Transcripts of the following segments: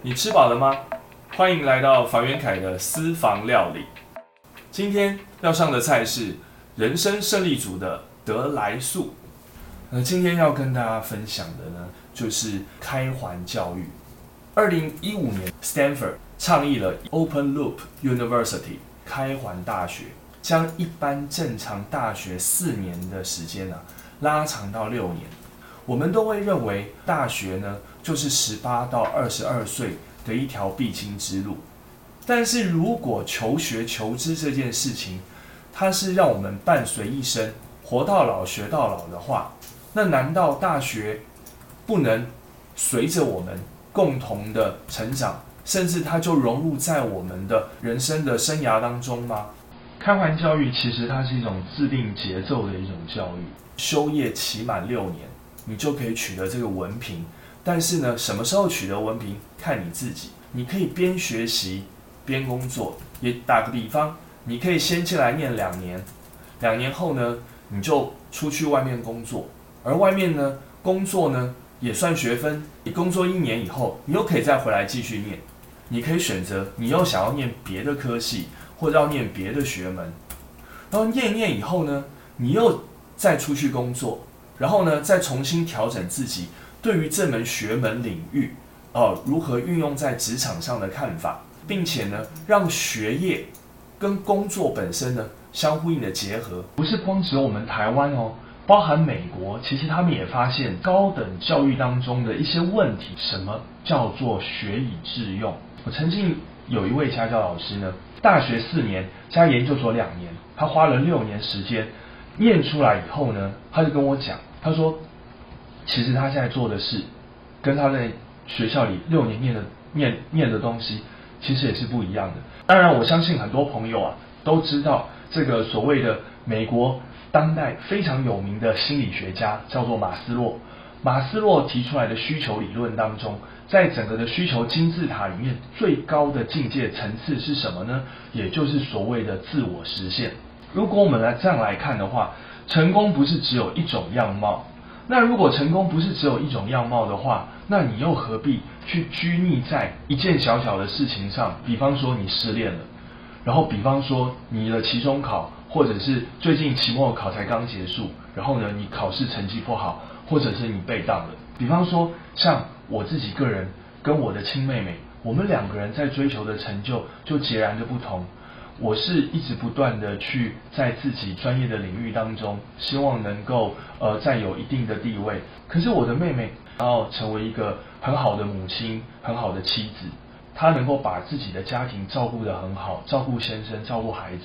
你吃饱了吗？欢迎来到房元凯的私房料理。今天要上的菜是人生胜利组的德来素。那今天要跟大家分享的呢，就是开环教育。二零一五年，Stanford 倡议了 Open Loop University 开环大学，将一般正常大学四年的时间呢拉长到六年。我们都会认为大学呢就是十八到二十二岁的一条必经之路，但是如果求学求知这件事情，它是让我们伴随一生，活到老学到老的话，那难道大学不能随着我们共同的成长，甚至它就融入在我们的人生的生涯当中吗？开环教育其实它是一种制定节奏的一种教育，修业期满六年。你就可以取得这个文凭，但是呢，什么时候取得文凭看你自己。你可以边学习边工作。也打个比方，你可以先进来念两年，两年后呢，你就出去外面工作。而外面呢，工作呢也算学分。你工作一年以后，你又可以再回来继续念。你可以选择，你又想要念别的科系，或者要念别的学门。然后念念以后呢，你又再出去工作。然后呢，再重新调整自己对于这门学门领域，哦，如何运用在职场上的看法，并且呢，让学业跟工作本身呢相呼应的结合，不是光只有我们台湾哦，包含美国，其实他们也发现高等教育当中的一些问题。什么叫做学以致用？我曾经有一位家教老师呢，大学四年加研究所两年，他花了六年时间念出来以后呢，他就跟我讲。他说：“其实他现在做的事，跟他在学校里六年念的念念的东西，其实也是不一样的。当然，我相信很多朋友啊都知道这个所谓的美国当代非常有名的心理学家叫做马斯洛。马斯洛提出来的需求理论当中，在整个的需求金字塔里面，最高的境界层次是什么呢？也就是所谓的自我实现。如果我们来这样来看的话。”成功不是只有一种样貌，那如果成功不是只有一种样貌的话，那你又何必去拘泥在一件小小的事情上？比方说你失恋了，然后比方说你的期中考，或者是最近期末考才刚结束，然后呢你考试成绩不好，或者是你被当了。比方说像我自己个人跟我的亲妹妹，我们两个人在追求的成就就截然的不同。我是一直不断的去在自己专业的领域当中，希望能够呃占有一定的地位。可是我的妹妹要成为一个很好的母亲，很好的妻子，她能够把自己的家庭照顾得很好，照顾先生，照顾孩子，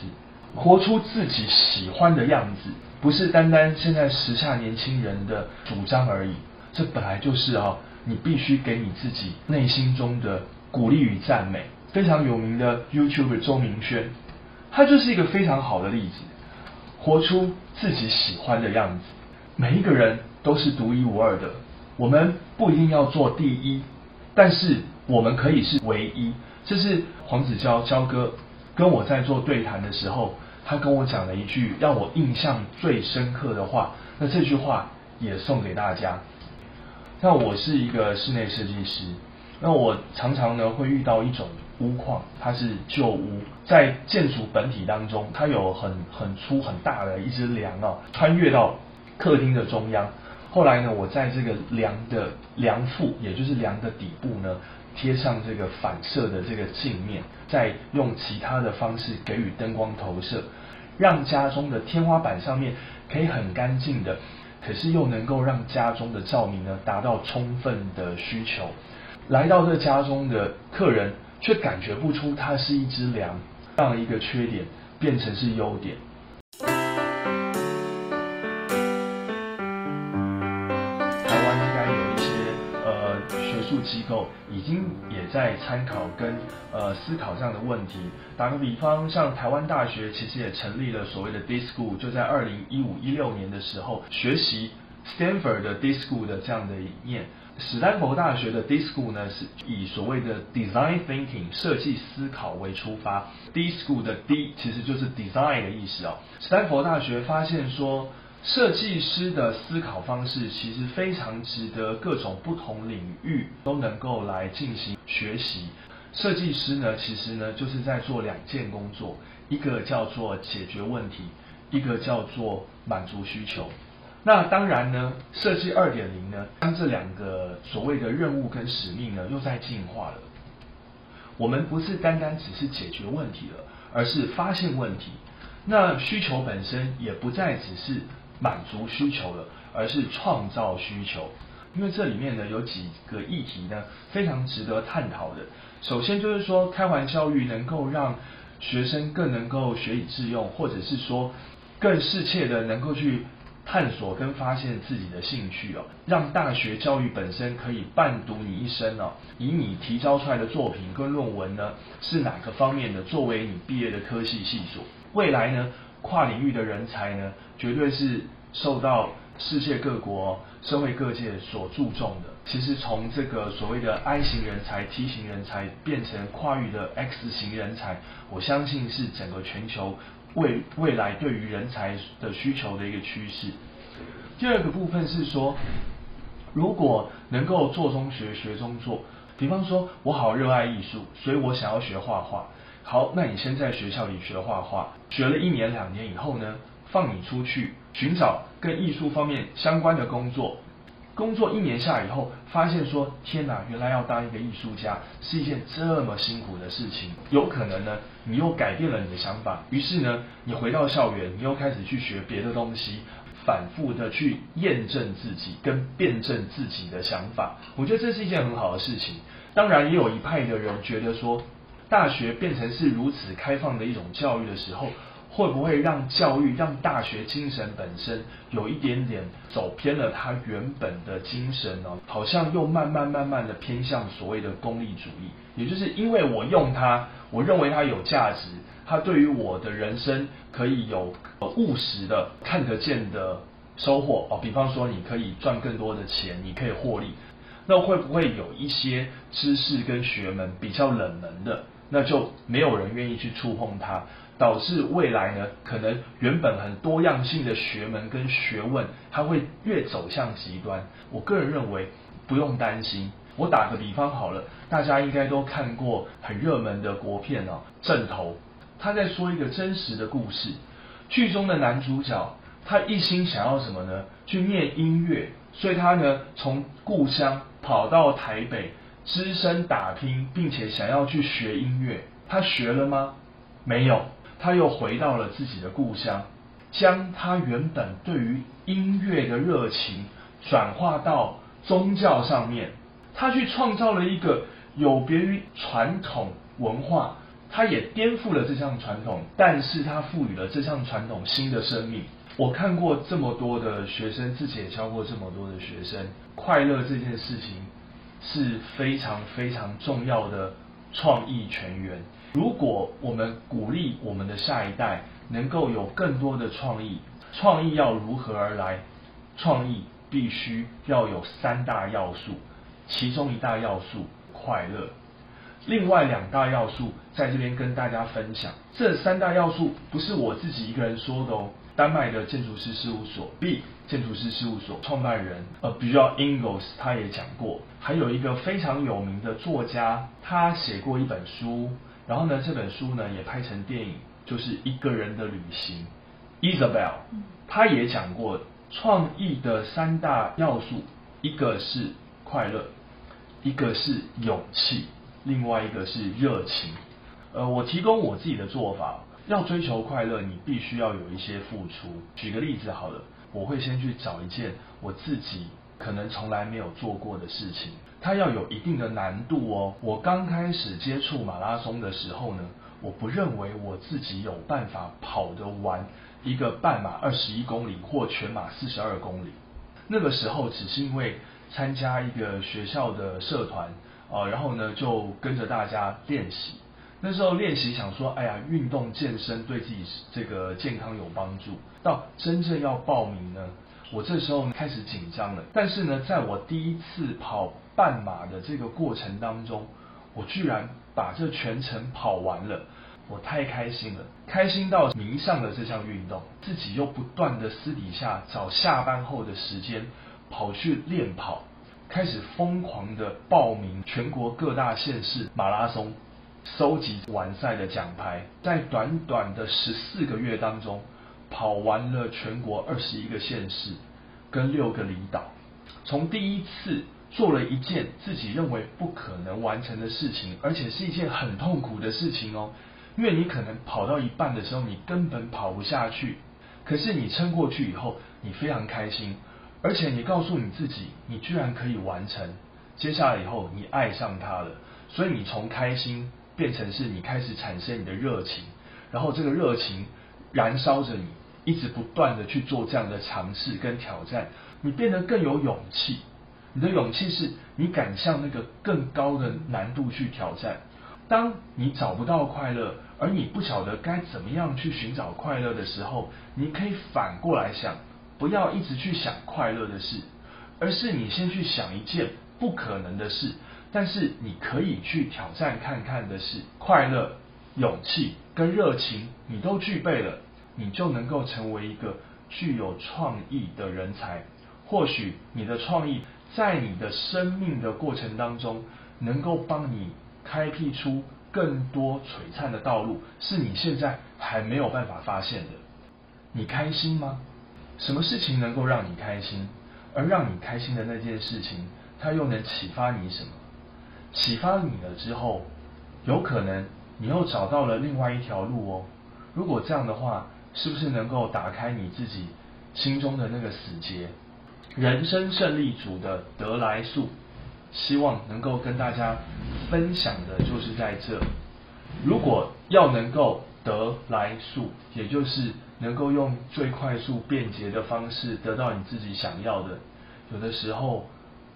活出自己喜欢的样子，不是单单现在时下年轻人的主张而已。这本来就是啊，你必须给你自己内心中的鼓励与赞美。非常有名的 YouTuber 周明轩。他就是一个非常好的例子，活出自己喜欢的样子。每一个人都是独一无二的，我们不一定要做第一，但是我们可以是唯一。这是黄子佼佼哥跟我在做对谈的时候，他跟我讲了一句让我印象最深刻的话。那这句话也送给大家。那我是一个室内设计师，那我常常呢会遇到一种。屋况，它是旧屋，在建筑本体当中，它有很很粗很大的一只梁啊，穿越到客厅的中央。后来呢，我在这个梁的梁腹，也就是梁的底部呢，贴上这个反射的这个镜面，再用其他的方式给予灯光投射，让家中的天花板上面可以很干净的，可是又能够让家中的照明呢达到充分的需求。来到这家中的客人。却感觉不出它是一只羊，让一个缺点变成是优点。台湾应该有一些呃学术机构已经也在参考跟呃思考这样的问题。打个比方，像台湾大学其实也成立了所谓的 D School，就在二零一五一六年的时候学习 Stanford 的 D School 的这样的理念。史丹佛大学的 D School 呢，是以所谓的 Design Thinking 设计思考为出发。D School 的 D 其实就是 Design 的意思哦。史丹佛大学发现说，设计师的思考方式其实非常值得各种不同领域都能够来进行学习。设计师呢，其实呢就是在做两件工作，一个叫做解决问题，一个叫做满足需求。那当然呢，设计二点零呢，将这两个所谓的任务跟使命呢，又在进化了。我们不是单单只是解决问题了，而是发现问题。那需求本身也不再只是满足需求了，而是创造需求。因为这里面呢有几个议题呢非常值得探讨的。首先就是说，开环教育能够让学生更能够学以致用，或者是说更适切的能够去探索跟发现自己的兴趣哦，让大学教育本身可以伴读你一生哦，以你提交出来的作品跟论文呢是哪个方面的作为你毕业的科系系所。未来呢，跨领域的人才呢，绝对是受到世界各国、社会各界所注重的。其实从这个所谓的 I 型人才、T 型人才变成跨域的 X 型人才，我相信是整个全球未未来对于人才的需求的一个趋势。第二个部分是说，如果能够做中学、学中做，比方说我好热爱艺术，所以我想要学画画。好，那你先在学校里学画画，学了一年两年以后呢，放你出去寻找跟艺术方面相关的工作。工作一年下以后，发现说天哪，原来要当一个艺术家是一件这么辛苦的事情。有可能呢，你又改变了你的想法，于是呢，你回到校园，你又开始去学别的东西，反复的去验证自己跟辩证自己的想法。我觉得这是一件很好的事情。当然，也有一派的人觉得说。大学变成是如此开放的一种教育的时候，会不会让教育让大学精神本身有一点点走偏了它原本的精神呢？好像又慢慢慢慢的偏向所谓的功利主义，也就是因为我用它，我认为它有价值，它对于我的人生可以有务实的看得见的收获哦。比方说，你可以赚更多的钱，你可以获利，那会不会有一些知识跟学门比较冷门的？那就没有人愿意去触碰它，导致未来呢，可能原本很多样性的学门跟学问，它会越走向极端。我个人认为不用担心。我打个比方好了，大家应该都看过很热门的国片哦，《正头》，他在说一个真实的故事。剧中的男主角，他一心想要什么呢？去念音乐，所以他呢从故乡跑到台北。只身打拼，并且想要去学音乐，他学了吗？没有，他又回到了自己的故乡，将他原本对于音乐的热情转化到宗教上面，他去创造了一个有别于传统文化，他也颠覆了这项传统，但是他赋予了这项传统新的生命。我看过这么多的学生，自己也教过这么多的学生，快乐这件事情。是非常非常重要的创意全员。如果我们鼓励我们的下一代能够有更多的创意，创意要如何而来？创意必须要有三大要素，其中一大要素快乐，另外两大要素在这边跟大家分享。这三大要素不是我自己一个人说的哦。丹麦的建筑师事务所 B 建筑师事务所创办人呃，比较 Ingles 他也讲过，还有一个非常有名的作家，他写过一本书，然后呢这本书呢也拍成电影，就是一个人的旅行。Isabel 他也讲过创意的三大要素，一个是快乐，一个是勇气，另外一个是热情。呃，我提供我自己的做法。要追求快乐，你必须要有一些付出。举个例子好了，我会先去找一件我自己可能从来没有做过的事情，它要有一定的难度哦。我刚开始接触马拉松的时候呢，我不认为我自己有办法跑得完一个半马二十一公里或全马四十二公里。那个时候只是因为参加一个学校的社团啊，然后呢就跟着大家练习。那时候练习想说，哎呀，运动健身对自己这个健康有帮助。到真正要报名呢，我这时候开始紧张了。但是呢，在我第一次跑半马的这个过程当中，我居然把这全程跑完了。我太开心了，开心到迷上了这项运动，自己又不断的私底下找下班后的时间跑去练跑，开始疯狂的报名全国各大县市马拉松，收集完赛的奖牌，在短短的十四个月当中，跑完了全国二十一个县市跟六个离岛，从第一次。做了一件自己认为不可能完成的事情，而且是一件很痛苦的事情哦。因为你可能跑到一半的时候，你根本跑不下去，可是你撑过去以后，你非常开心，而且你告诉你自己，你居然可以完成。接下来以后，你爱上它了，所以你从开心变成是你开始产生你的热情，然后这个热情燃烧着你，一直不断的去做这样的尝试跟挑战，你变得更有勇气。你的勇气是你敢向那个更高的难度去挑战。当你找不到快乐，而你不晓得该怎么样去寻找快乐的时候，你可以反过来想，不要一直去想快乐的事，而是你先去想一件不可能的事，但是你可以去挑战看看的事。快乐、勇气跟热情你都具备了，你就能够成为一个具有创意的人才。或许你的创意。在你的生命的过程当中，能够帮你开辟出更多璀璨的道路，是你现在还没有办法发现的。你开心吗？什么事情能够让你开心？而让你开心的那件事情，它又能启发你什么？启发你了之后，有可能你又找到了另外一条路哦。如果这样的话，是不是能够打开你自己心中的那个死结？人生胜利组的德来速，希望能够跟大家分享的就是在这。如果要能够得来速，也就是能够用最快速、便捷的方式得到你自己想要的，有的时候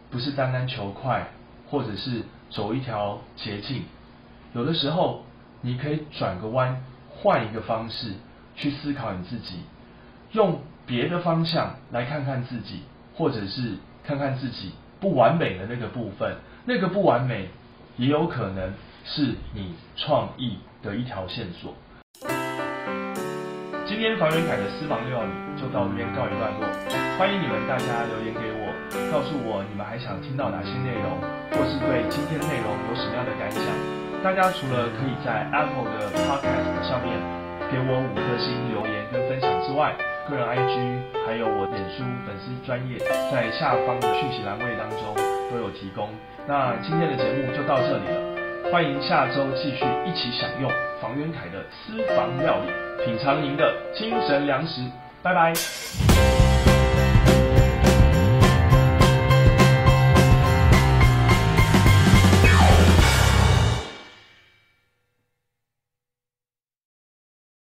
不是单单求快，或者是走一条捷径，有的时候你可以转个弯，换一个方式去思考你自己，用别的方向来看看自己。或者是看看自己不完美的那个部分，那个不完美也有可能是你创意的一条线索。今天房元凯的私房料理就到这边告一段落，欢迎你们大家留言给我，告诉我你们还想听到哪些内容，或是对今天内容有什么样的感想。大家除了可以在 Apple 的 Podcast 上面给我五颗星留言跟分享之外，个人 IG，还有我脸书粉丝专业，在下方的讯息栏位当中都有提供。那今天的节目就到这里了，欢迎下周继续一起享用房元凯的私房料理，品尝您的精神粮食。拜拜。